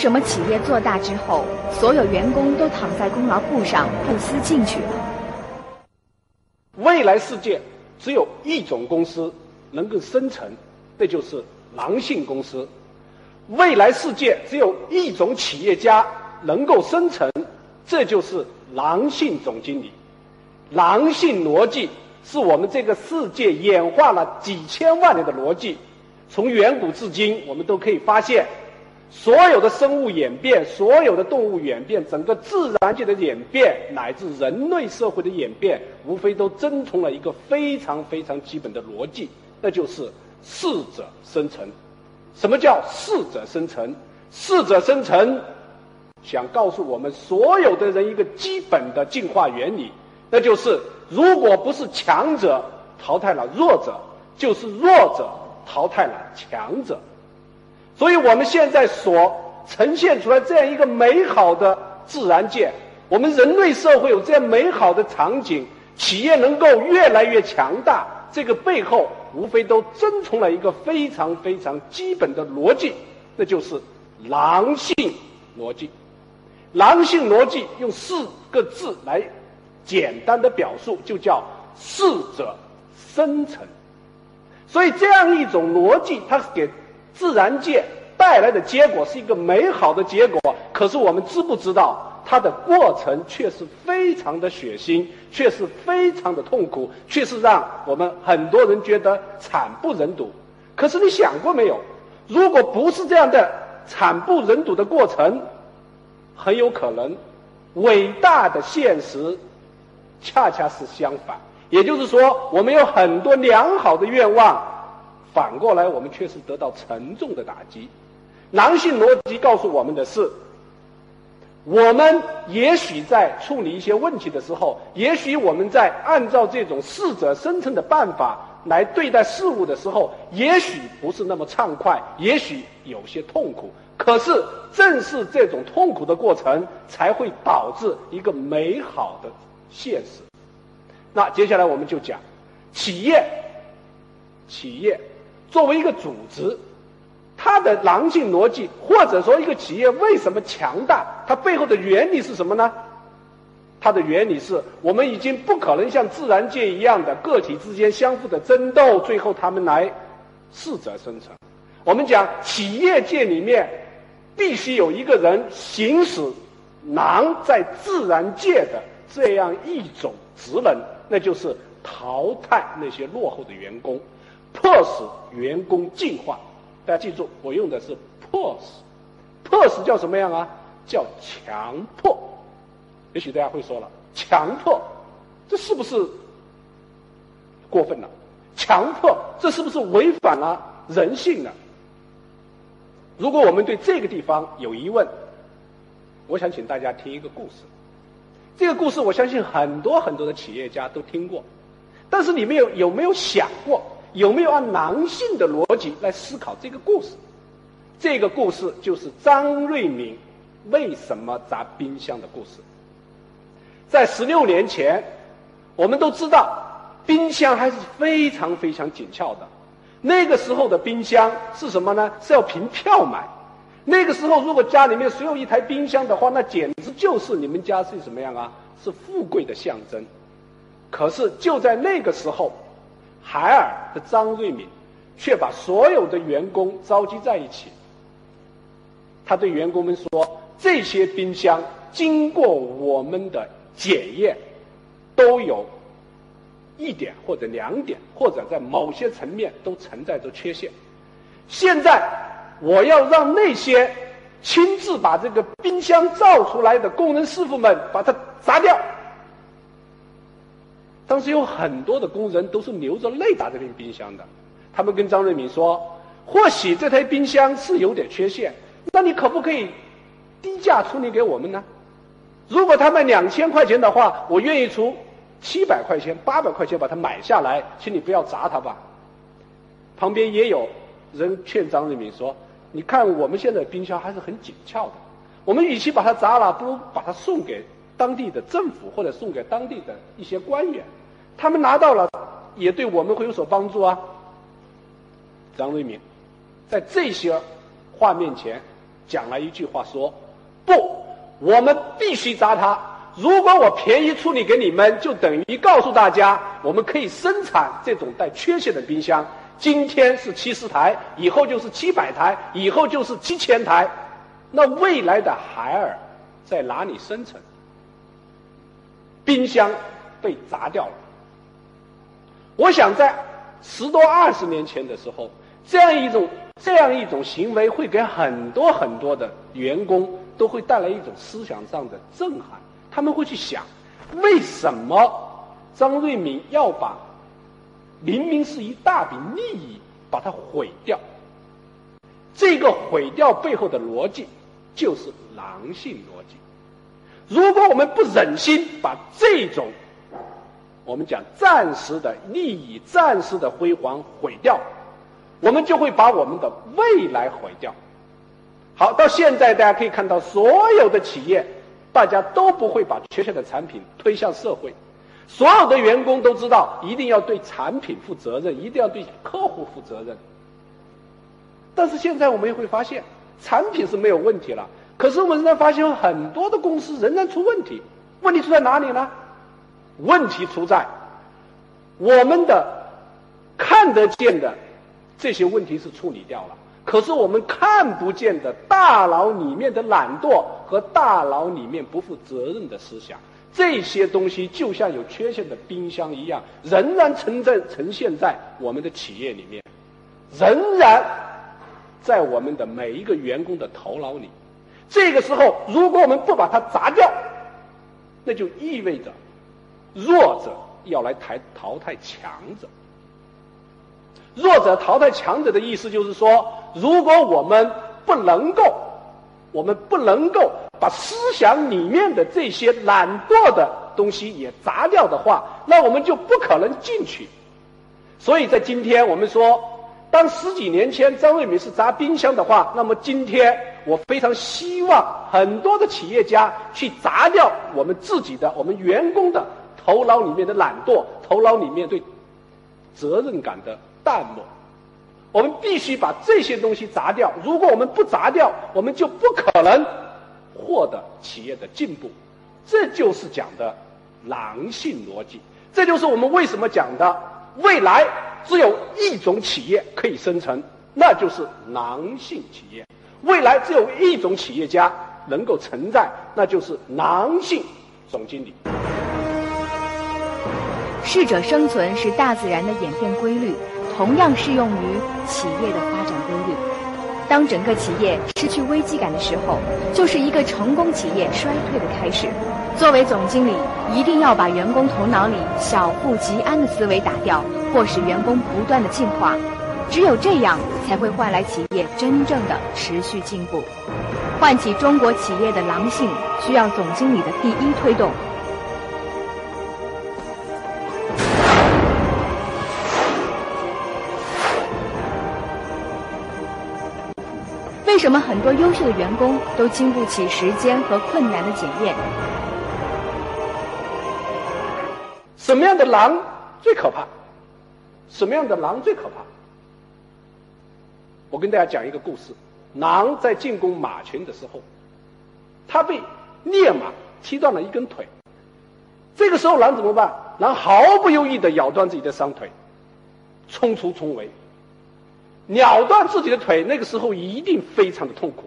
什么企业做大之后，所有员工都躺在功劳簿上不思进取了？未来世界只有一种公司能够生存，那就是狼性公司；未来世界只有一种企业家能够生存，这就是狼性总经理。狼性逻辑是我们这个世界演化了几千万年的逻辑，从远古至今，我们都可以发现，所有的生物演变、所有的动物演变、整个自然界的演变，乃至人类社会的演变，无非都遵从了一个非常非常基本的逻辑，那就是适者生存。什么叫适者生存？适者生存，想告诉我们所有的人一个基本的进化原理。那就是，如果不是强者淘汰了弱者，就是弱者淘汰了强者。所以我们现在所呈现出来这样一个美好的自然界，我们人类社会有这样美好的场景，企业能够越来越强大，这个背后无非都遵从了一个非常非常基本的逻辑，那就是狼性逻辑。狼性逻辑用四个字来。简单的表述就叫适者生存，所以这样一种逻辑，它是给自然界带来的结果是一个美好的结果。可是我们知不知道，它的过程却是非常的血腥，却是非常的痛苦，却是让我们很多人觉得惨不忍睹。可是你想过没有？如果不是这样的惨不忍睹的过程，很有可能伟大的现实。恰恰是相反，也就是说，我们有很多良好的愿望，反过来我们却是得到沉重的打击。狼性逻辑告诉我们的是，我们也许在处理一些问题的时候，也许我们在按照这种适者生存的办法来对待事物的时候，也许不是那么畅快，也许有些痛苦。可是，正是这种痛苦的过程，才会导致一个美好的。现实。那接下来我们就讲，企业，企业作为一个组织，它的狼性逻辑，或者说一个企业为什么强大，它背后的原理是什么呢？它的原理是我们已经不可能像自然界一样的个体之间相互的争斗，最后他们来适者生存。我们讲企业界里面必须有一个人行使狼在自然界的。这样一种职能，那就是淘汰那些落后的员工，迫使员工进化。大家记住，我用的是迫使，迫使叫什么样啊？叫强迫。也许大家会说了，强迫，这是不是过分了？强迫，这是不是违反了人性呢？如果我们对这个地方有疑问，我想请大家听一个故事。这个故事，我相信很多很多的企业家都听过，但是你们有有没有想过，有没有按男性的逻辑来思考这个故事？这个故事就是张瑞敏为什么砸冰箱的故事。在十六年前，我们都知道冰箱还是非常非常紧俏的。那个时候的冰箱是什么呢？是要凭票买。那个时候，如果家里面只有一台冰箱的话，那简直就是你们家是什么样啊？是富贵的象征。可是就在那个时候，海尔的张瑞敏却把所有的员工召集在一起。他对员工们说：“这些冰箱经过我们的检验，都有一点或者两点，或者在某些层面都存在着缺陷。现在。”我要让那些亲自把这个冰箱造出来的工人师傅们把它砸掉。当时有很多的工人都是流着泪打这瓶冰箱的，他们跟张瑞敏说：“或许这台冰箱是有点缺陷，那你可不可以低价处理给我们呢？如果他卖两千块钱的话，我愿意出七百块钱、八百块钱把它买下来，请你不要砸它吧。”旁边也有人劝张瑞敏说。你看，我们现在冰箱还是很紧俏的。我们与其把它砸了，不如把它送给当地的政府，或者送给当地的一些官员。他们拿到了，也对我们会有所帮助啊。张瑞敏在这些话面前，讲了一句话说：“不，我们必须砸它。如果我便宜处理给你们，就等于告诉大家，我们可以生产这种带缺陷的冰箱。今天是七十台，以后就是七百台，以后就是七千台。那未来的海尔在哪里生存？冰箱被砸掉了。我想在十多二十年前的时候，这样一种这样一种行为会给很多很多的员工都会带来一种思想上的震撼。他们会去想，为什么张瑞敏要把明明是一大笔利益把它毁掉？这个毁掉背后的逻辑就是狼性逻辑。如果我们不忍心把这种我们讲暂时的利益、暂时的辉煌毁掉，我们就会把我们的未来毁掉。好，到现在大家可以看到，所有的企业。大家都不会把缺陷的产品推向社会，所有的员工都知道一定要对产品负责任，一定要对客户负责任。但是现在我们也会发现，产品是没有问题了，可是我们仍然发现很多的公司仍然出问题。问题出在哪里呢？问题出在我们的看得见的这些问题是处理掉了。可是我们看不见的大脑里面的懒惰和大脑里面不负责任的思想，这些东西就像有缺陷的冰箱一样，仍然存在呈现在我们的企业里面，仍然在我们的每一个员工的头脑里。这个时候，如果我们不把它砸掉，那就意味着弱者要来抬淘汰强者。弱者淘汰强者的意思就是说，如果我们不能够，我们不能够把思想里面的这些懒惰的东西也砸掉的话，那我们就不可能进去。所以在今天，我们说，当十几年前张瑞敏是砸冰箱的话，那么今天我非常希望很多的企业家去砸掉我们自己的、我们员工的头脑里面的懒惰，头脑里面对责任感的。淡漠，我们必须把这些东西砸掉。如果我们不砸掉，我们就不可能获得企业的进步。这就是讲的狼性逻辑。这就是我们为什么讲的未来只有一种企业可以生存，那就是狼性企业。未来只有一种企业家能够存在，那就是狼性总经理。适者生存是大自然的演变规律。同样适用于企业的发展规律。当整个企业失去危机感的时候，就是一个成功企业衰退的开始。作为总经理，一定要把员工头脑里小富即安的思维打掉，或使员工不断的进化。只有这样，才会换来企业真正的持续进步。唤起中国企业的狼性，需要总经理的第一推动。为什么很多优秀的员工都经不起时间和困难的检验？什么样的狼最可怕？什么样的狼最可怕？我跟大家讲一个故事：狼在进攻马群的时候，它被烈马踢断了一根腿。这个时候，狼怎么办？狼毫不犹豫地咬断自己的伤腿，冲出重围。咬断自己的腿，那个时候一定非常的痛苦，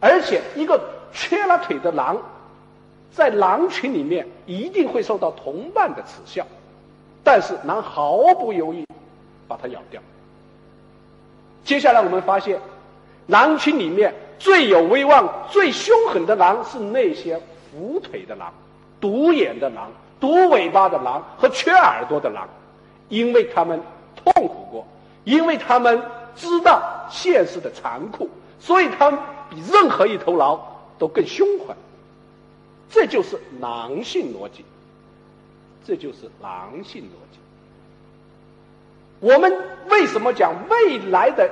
而且一个缺了腿的狼，在狼群里面一定会受到同伴的耻笑，但是狼毫不犹豫把它咬掉。接下来我们发现，狼群里面最有威望、最凶狠的狼是那些无腿的狼、独眼的狼、独尾巴的狼和缺耳朵的狼，因为他们痛苦过。因为他们知道现实的残酷，所以他们比任何一头狼都更凶狠。这就是狼性逻辑，这就是狼性逻辑。我们为什么讲未来的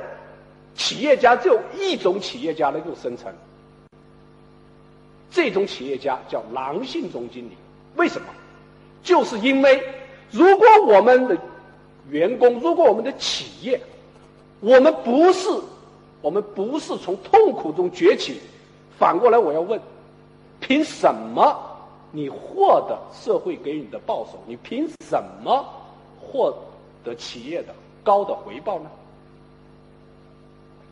企业家只有一种企业家能够生存？这种企业家叫狼性总经理。为什么？就是因为如果我们的员工，如果我们的企业，我们不是我们不是从痛苦中崛起。反过来，我要问：凭什么你获得社会给你的报酬？你凭什么获得企业的高的回报呢？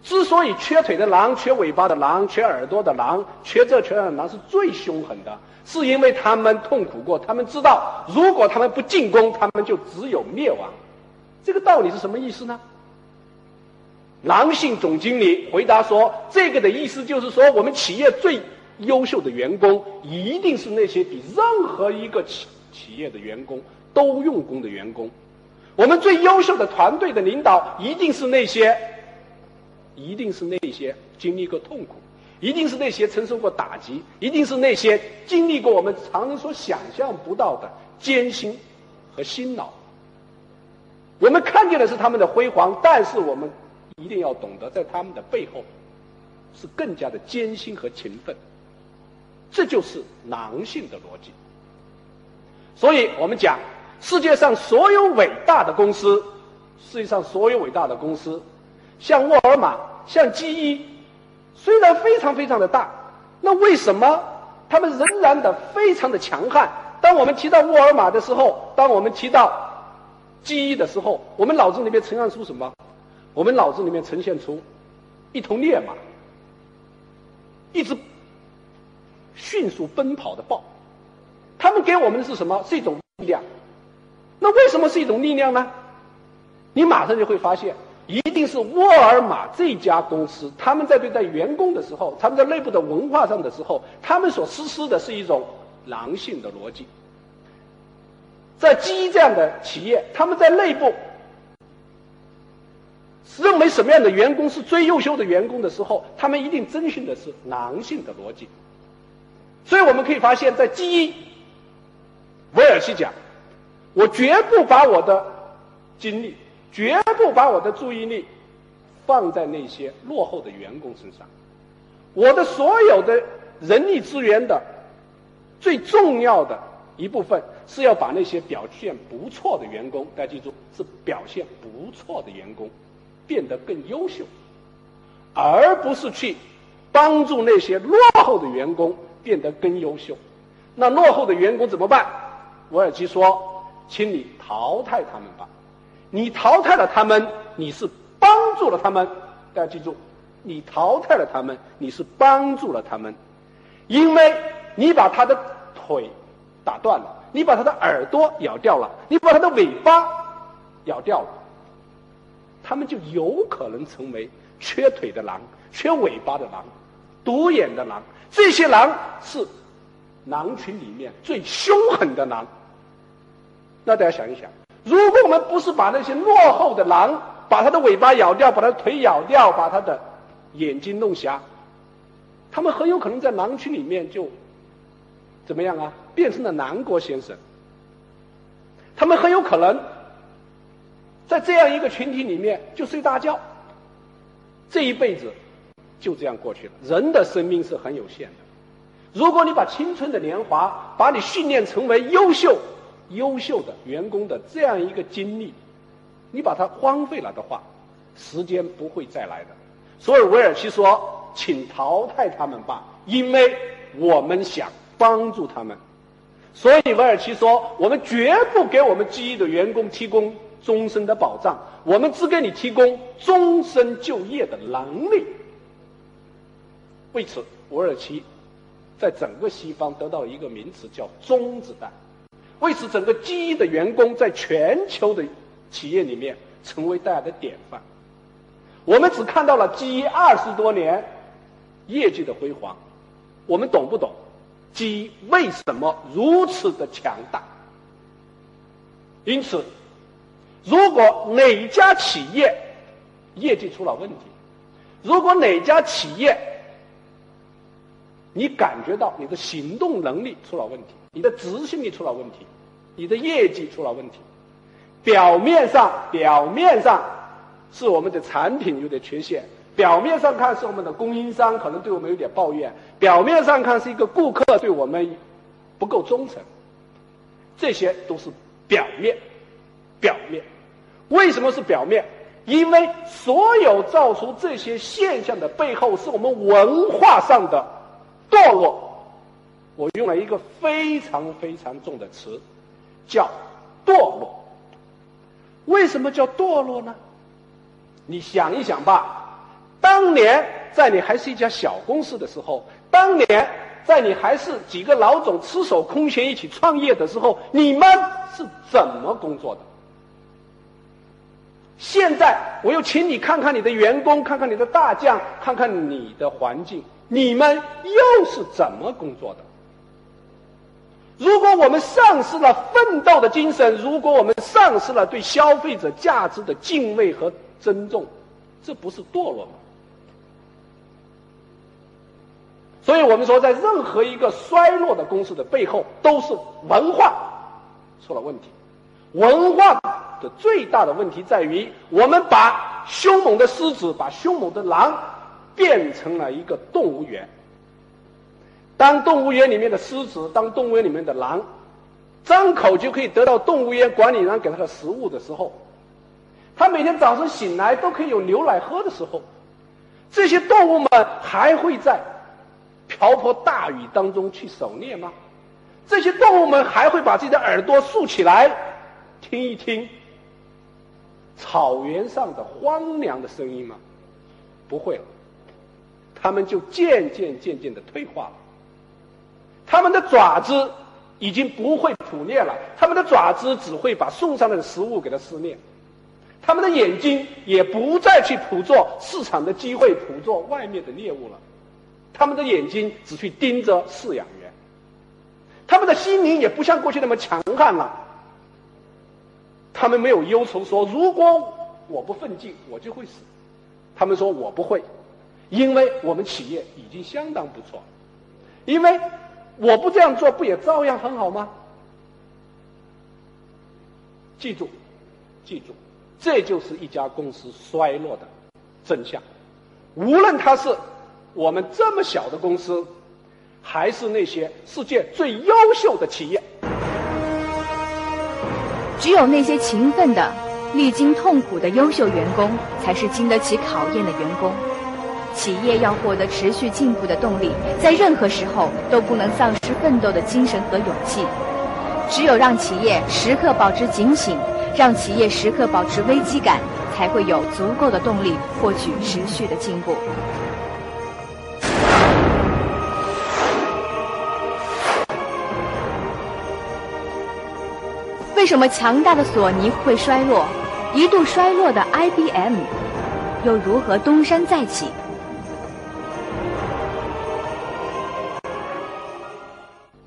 之所以缺腿的狼、缺尾巴的狼、缺耳朵的狼、缺这缺那的狼是最凶狠的，是因为他们痛苦过，他们知道，如果他们不进攻，他们就只有灭亡。这个道理是什么意思呢？狼性总经理回答说：“这个的意思就是说，我们企业最优秀的员工，一定是那些比任何一个企企业的员工都用功的员工。我们最优秀的团队的领导，一定是那些，一定是那些经历过痛苦，一定是那些承受过打击，一定是那些经历过我们常人所想象不到的艰辛和辛劳。我们看见的是他们的辉煌，但是我们。”一定要懂得，在他们的背后，是更加的艰辛和勤奋。这就是狼性的逻辑。所以我们讲，世界上所有伟大的公司，世界上所有伟大的公司，像沃尔玛、像 GE，虽然非常非常的大，那为什么他们仍然的非常的强悍？当我们提到沃尔玛的时候，当我们提到记忆的时候，我们脑子里面呈现出什么？我们脑子里面呈现出一头烈马，一只迅速奔跑的豹，他们给我们的是什么？是一种力量。那为什么是一种力量呢？你马上就会发现，一定是沃尔玛这家公司，他们在对待员工的时候，他们在内部的文化上的时候，他们所实施的是一种狼性的逻辑。在基这样的企业，他们在内部。认为什么样的员工是最优秀的员工的时候，他们一定遵循的是狼性的逻辑。所以我们可以发现，在基，威尔奇讲：“我绝不把我的精力，绝不把我的注意力放在那些落后的员工身上。我的所有的人力资源的最重要的一部分，是要把那些表现不错的员工，大家记住，是表现不错的员工。”变得更优秀，而不是去帮助那些落后的员工变得更优秀。那落后的员工怎么办？沃尔基说：“请你淘汰他们吧。你淘汰了他们，你是帮助了他们。大家记住，你淘汰了他们，你是帮助了他们，因为你把他的腿打断了，你把它的耳朵咬掉了，你把它的尾巴咬掉了。”他们就有可能成为缺腿的狼、缺尾巴的狼、独眼的狼。这些狼是狼群里面最凶狠的狼。那大家想一想，如果我们不是把那些落后的狼，把它的尾巴咬掉，把它的腿咬掉，把它的眼睛弄瞎，他们很有可能在狼群里面就怎么样啊？变成了南国先生。他们很有可能。在这样一个群体里面，就睡大觉，这一辈子就这样过去了。人的生命是很有限的。如果你把青春的年华，把你训练成为优秀、优秀的员工的这样一个经历，你把它荒废了的话，时间不会再来的。所以威尔奇说：“请淘汰他们吧，因为我们想帮助他们。”所以威尔奇说：“我们绝不给我们记忆的员工提供。”终身的保障，我们只给你提供终身就业的能力。为此，沃尔奇在整个西方得到一个名词叫“中子弹”。为此，整个基因的员工在全球的企业里面成为大家的典范。我们只看到了基因二十多年业绩的辉煌，我们懂不懂基为什么如此的强大？因此。如果哪家企业业绩出了问题，如果哪家企业你感觉到你的行动能力出了问题，你的执行力出了问题，你的业绩出了问题，表面上表面上是我们的产品有点缺陷，表面上看是我们的供应商可能对我们有点抱怨，表面上看是一个顾客对我们不够忠诚，这些都是表面。表面，为什么是表面？因为所有造出这些现象的背后，是我们文化上的堕落。我用了一个非常非常重的词，叫堕落。为什么叫堕落呢？你想一想吧，当年在你还是一家小公司的时候，当年在你还是几个老总赤手空拳一起创业的时候，你们是怎么工作的？现在我又请你看看你的员工，看看你的大将，看看你的环境，你们又是怎么工作的？如果我们丧失了奋斗的精神，如果我们丧失了对消费者价值的敬畏和尊重，这不是堕落吗？所以我们说，在任何一个衰落的公司的背后，都是文化出了问题。文化的最大的问题在于，我们把凶猛的狮子、把凶猛的狼变成了一个动物园。当动物园里面的狮子，当动物园里面的狼，张口就可以得到动物园管理员给他的食物的时候，他每天早上醒来都可以有牛奶喝的时候，这些动物们还会在瓢泼大雨当中去狩猎吗？这些动物们还会把自己的耳朵竖起来听一听草原上的荒凉的声音吗？不会了，他们就渐渐渐渐的退化了。他们的爪子已经不会捕猎了，他们的爪子只会把送上来的食物给它撕裂，他们的眼睛也不再去捕捉市场的机会，捕捉外面的猎物了，他们的眼睛只去盯着饲养员，他们的心灵也不像过去那么强悍了，他们没有忧愁说如果我不奋进，我就会死，他们说我不会，因为我们企业已经相当不错，因为。我不这样做，不也照样很好吗？记住，记住，这就是一家公司衰落的真相。无论它是我们这么小的公司，还是那些世界最优秀的企业，只有那些勤奋的、历经痛苦的优秀员工，才是经得起考验的员工。企业要获得持续进步的动力，在任何时候都不能丧失奋斗的精神和勇气。只有让企业时刻保持警醒，让企业时刻保持危机感，才会有足够的动力获取持续的进步。为什么强大的索尼会衰落？一度衰落的 IBM 又如何东山再起？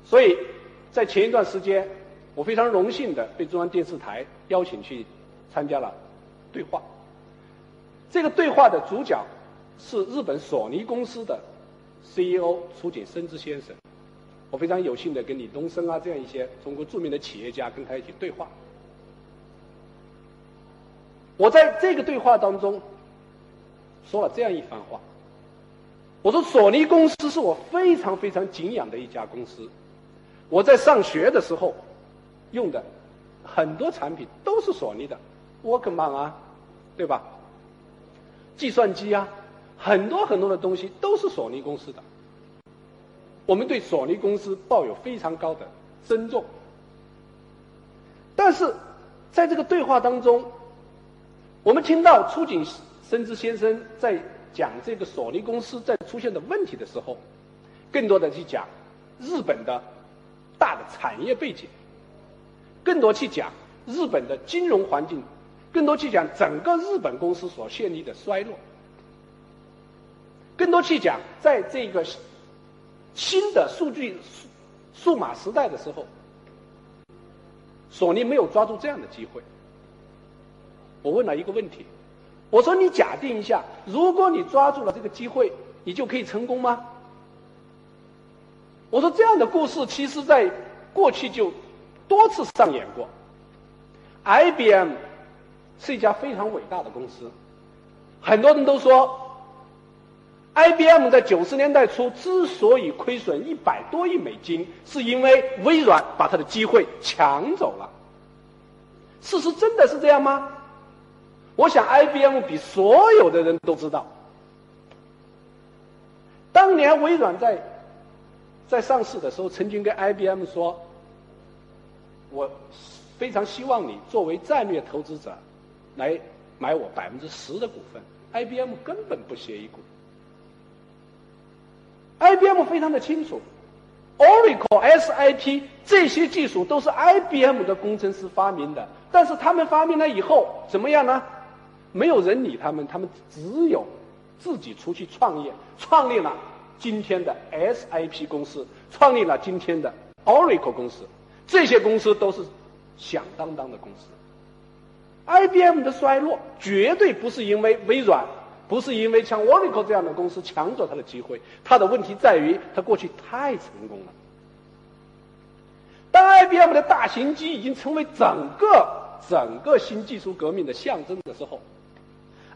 所以在前一段时间，我非常荣幸的被中央电视台邀请去参加了对话。这个对话的主角是日本索尼公司的 CEO 出井伸之先生。我非常有幸的跟李东生啊这样一些中国著名的企业家跟他一起对话。我在这个对话当中说了这样一番话：我说索尼公司是我非常非常敬仰的一家公司。我在上学的时候用的很多产品都是索尼的，Walkman 啊，对吧？计算机啊，很多很多的东西都是索尼公司的。我们对索尼公司抱有非常高的尊重。但是在这个对话当中，我们听到出井伸之先生在讲这个索尼公司在出现的问题的时候，更多的去讲日本的。大的产业背景，更多去讲日本的金融环境，更多去讲整个日本公司所陷立的衰落，更多去讲在这个新的数据数数码时代的时候，索尼没有抓住这样的机会。我问了一个问题，我说你假定一下，如果你抓住了这个机会，你就可以成功吗？我说这样的故事，其实在过去就多次上演过。IBM 是一家非常伟大的公司，很多人都说，IBM 在九十年代初之所以亏损一百多亿美金，是因为微软把它的机会抢走了。事实真的是这样吗？我想 IBM 比所有的人都知道。当年微软在在上市的时候，曾经跟 IBM 说：“我非常希望你作为战略投资者来买我百分之十的股份。”IBM 根本不屑一顾。IBM 非常的清楚，Oracle、SIP 这些技术都是 IBM 的工程师发明的，但是他们发明了以后怎么样呢？没有人理他们，他们只有自己出去创业，创立了今天的 SIP 公司，创立了今天的 Oracle 公司。这些公司都是响当当的公司。IBM 的衰落绝对不是因为微软。不是因为像 Oracle 这样的公司抢走它的机会，它的问题在于它过去太成功了。当 IBM 的大型机已经成为整个整个新技术革命的象征的时候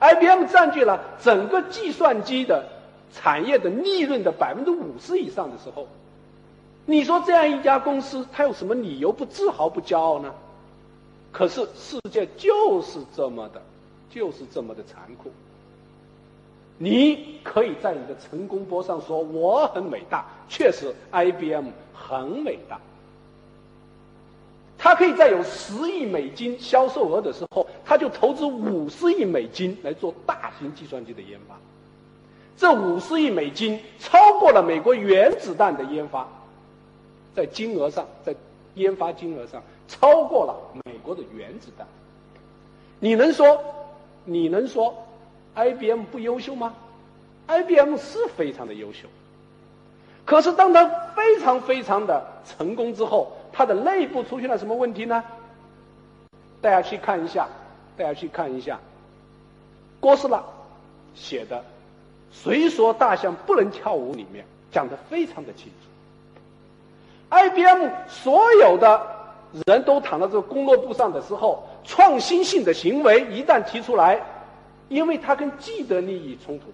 ，IBM 占据了整个计算机的产业的利润的百分之五十以上的时候，你说这样一家公司，它有什么理由不自豪不骄傲呢？可是世界就是这么的，就是这么的残酷。你可以在你的成功波上说我很伟大，确实，IBM 很伟大。他可以在有十亿美金销售额的时候，他就投资五十亿美金来做大型计算机的研发。这五十亿美金超过了美国原子弹的研发，在金额上，在研发金额上超过了美国的原子弹。你能说？你能说？IBM 不优秀吗？IBM 是非常的优秀，可是当它非常非常的成功之后，它的内部出现了什么问题呢？大家去看一下，大家去看一下，哥斯拉写的《谁说大象不能跳舞》里面讲的非常的清楚。IBM 所有的人都躺在这个工作簿上的时候，创新性的行为一旦提出来。因为它跟既得利益冲突，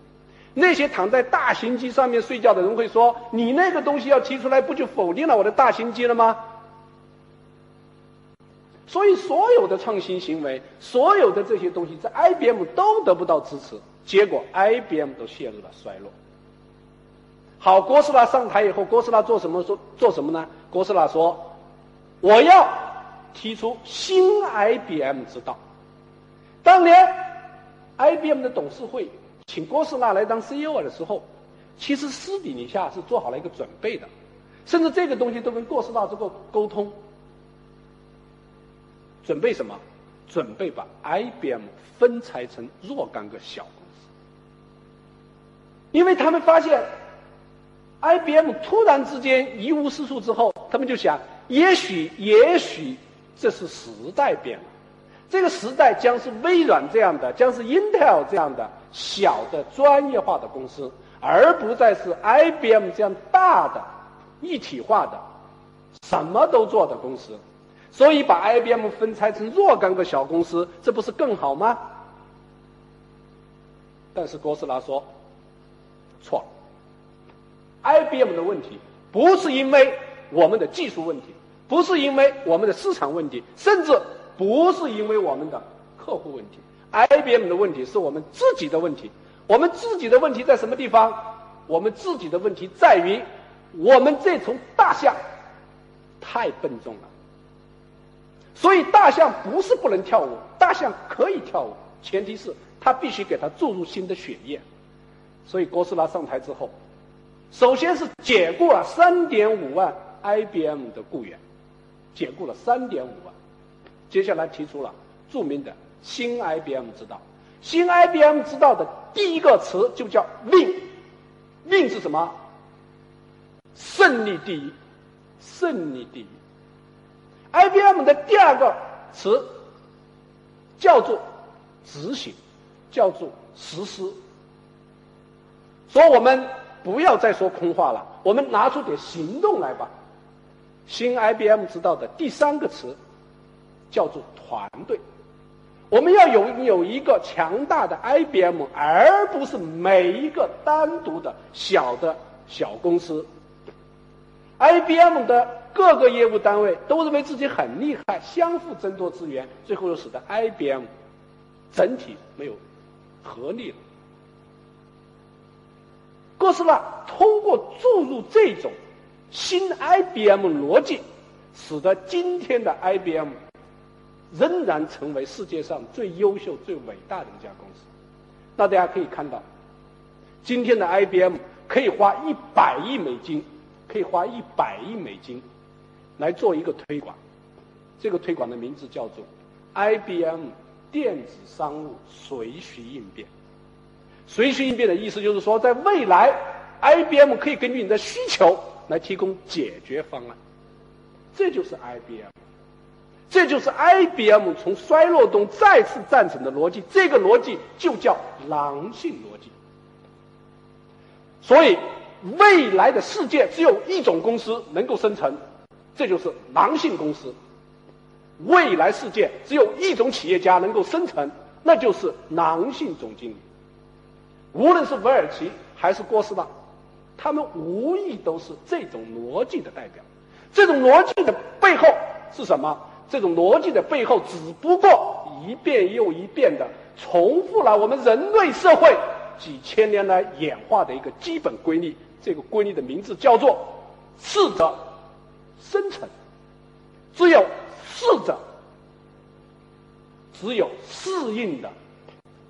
那些躺在大型机上面睡觉的人会说：“你那个东西要提出来，不就否定了我的大型机了吗？”所以，所有的创新行为，所有的这些东西，在 IBM 都得不到支持，结果 IBM 都陷入了衰落。好，哥斯拉上台以后，哥斯拉做什么？做做什么呢？哥斯拉说：“我要提出新 IBM 之道。”当年。IBM 的董事会请郭士纳来当 CEO 的时候，其实私底下是做好了一个准备的，甚至这个东西都跟哥斯拉这个沟通。准备什么？准备把 IBM 分拆成若干个小公司，因为他们发现 IBM 突然之间一无是处之后，他们就想，也许，也许这是时代变了。这个时代将是微软这样的，将是 Intel 这样的小的专业化的公司，而不再是 IBM 这样大的一体化的什么都做的公司。所以把 IBM 分拆成若干个小公司，这不是更好吗？但是哥斯拉说错了，IBM 的问题不是因为我们的技术问题，不是因为我们的市场问题，甚至。不是因为我们的客户问题，IBM 的问题是我们自己的问题。我们自己的问题在什么地方？我们自己的问题在于，我们这头大象太笨重了。所以大象不是不能跳舞，大象可以跳舞，前提是它必须给它注入新的血液。所以哥斯拉上台之后，首先是解雇了三点五万 IBM 的雇员，解雇了三点五万。接下来提出了著名的新 IBM 之道。新 IBM 之道的第一个词就叫命”，命是什么？胜利第一，胜利第一。IBM 的第二个词叫做执行，叫做实施。说我们不要再说空话了，我们拿出点行动来吧。新 IBM 之道的第三个词。叫做团队，我们要有有一个强大的 IBM，而不是每一个单独的小的小公司。IBM 的各个业务单位都认为自己很厉害，相互争夺资源，最后又使得 IBM 整体没有合力了。哥斯拉通过注入这种新 IBM 逻辑，使得今天的 IBM 仍然成为世界上最优秀、最伟大的一家公司。那大家可以看到，今天的 IBM 可以花一百亿美金，可以花一百亿美金来做一个推广。这个推广的名字叫做 IBM 电子商务随需应变。随需应变的意思就是说，在未来，IBM 可以根据你的需求来提供解决方案。这就是 IBM，这就是 IBM 从衰落中再次战胜的逻辑。这个逻辑就叫狼性逻辑。所以，未来的世界只有一种公司能够生存，这就是狼性公司。未来世界只有一种企业家能够生存，那就是狼性总经理。无论是韦尔奇还是郭士纳，他们无疑都是这种逻辑的代表。这种逻辑的背后是什么？这种逻辑的背后只不过一遍又一遍的重复了我们人类社会几千年来演化的一个基本规律。这个规律的名字叫做“适者生存”。只有适者，只有适应的。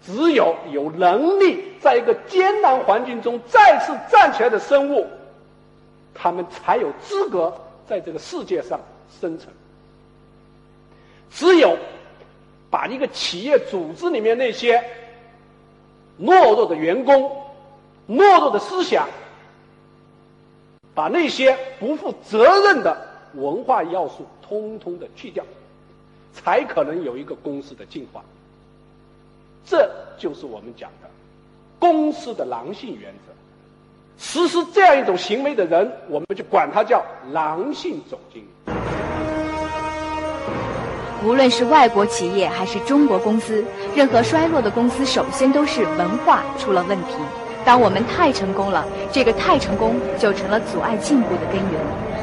只有有能力在一个艰难环境中再次站起来的生物，他们才有资格在这个世界上生存。只有把一个企业组织里面那些懦弱的员工、懦弱的思想，把那些不负责任的文化要素通通的去掉，才可能有一个公司的进化。这就是我们讲的公司的狼性原则。实施这样一种行为的人，我们就管他叫狼性总经理。无论是外国企业还是中国公司，任何衰落的公司，首先都是文化出了问题。当我们太成功了，这个太成功就成了阻碍进步的根源。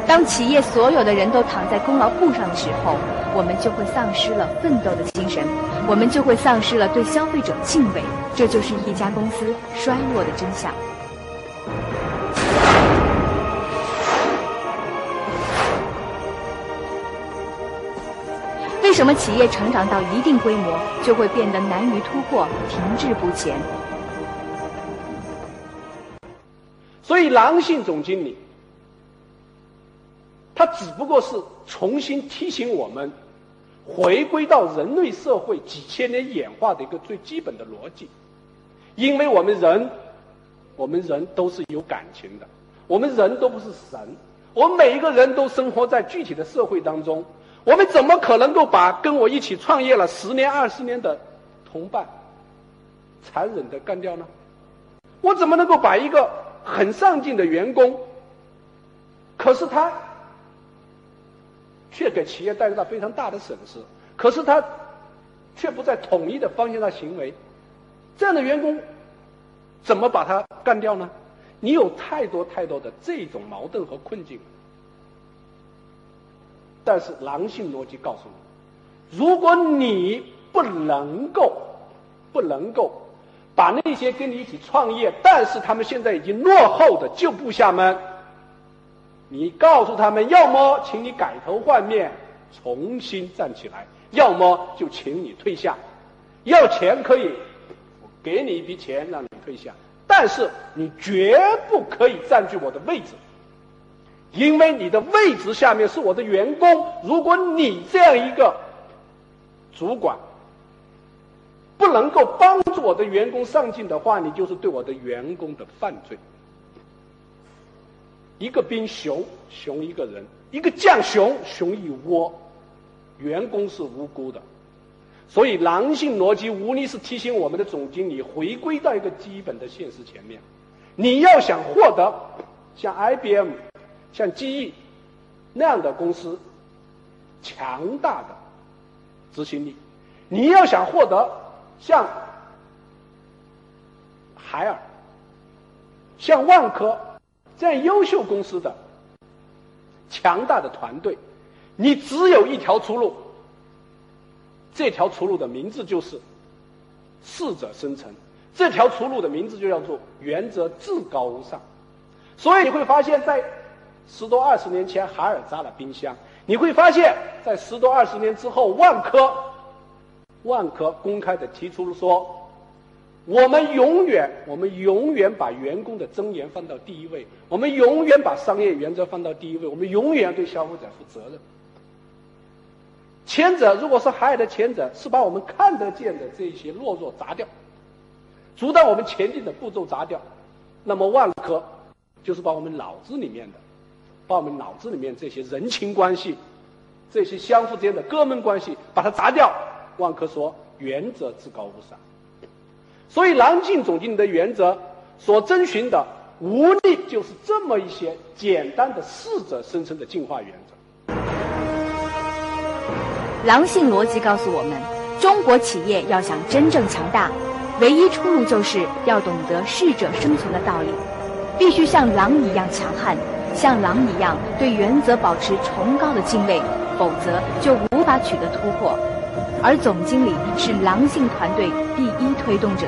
当企业所有的人都躺在功劳簿上的时候，我们就会丧失了奋斗的精神。我们就会丧失了对消费者敬畏，这就是一家公司衰落的真相。为什么企业成长到一定规模就会变得难于突破、停滞不前？所以，狼性总经理，他只不过是重新提醒我们。回归到人类社会几千年演化的一个最基本的逻辑，因为我们人，我们人都是有感情的，我们人都不是神，我们每一个人都生活在具体的社会当中，我们怎么可能够把跟我一起创业了十年、二十年的同伴，残忍的干掉呢？我怎么能够把一个很上进的员工，可是他？却给企业带来了非常大的损失，可是他却不在统一的方向上行为，这样的员工怎么把他干掉呢？你有太多太多的这种矛盾和困境。但是狼性逻辑告诉你，如果你不能够不能够把那些跟你一起创业，但是他们现在已经落后的旧部下们。你告诉他们，要么请你改头换面，重新站起来；要么就请你退下。要钱可以，我给你一笔钱让你退下，但是你绝不可以占据我的位置，因为你的位置下面是我的员工。如果你这样一个主管不能够帮助我的员工上进的话，你就是对我的员工的犯罪。一个兵熊熊一个人，一个将熊熊一窝，员工是无辜的，所以狼性逻辑无疑是提醒我们的总经理回归到一个基本的现实前面。你要想获得像 IBM、像 GE 那样的公司强大的执行力，你要想获得像海尔、像万科。这样优秀公司的强大的团队，你只有一条出路。这条出路的名字就是适者生存。这条出路的名字就叫做原则至高无上。所以你会发现在十多二十年前，海尔砸了冰箱；你会发现在十多二十年之后，万科，万科公开的提出了说。我们永远，我们永远把员工的尊严放到第一位，我们永远把商业原则放到第一位，我们永远对消费者负责任。前者如果是海尔的前者，是把我们看得见的这些懦弱砸掉，阻挡我们前进的步骤砸掉，那么万科就是把我们脑子里面的，把我们脑子里面这些人情关系，这些相互之间的哥们关系把它砸掉。万科说，原则至高无上。所以，南进总经理的原则所遵循的，无力就是这么一些简单的适者生存的进化原则。狼性逻辑告诉我们，中国企业要想真正强大，唯一出路就是要懂得适者生存的道理，必须像狼一样强悍，像狼一样对原则保持崇高的敬畏，否则就无法取得突破。而总经理是狼性团队第一推动者。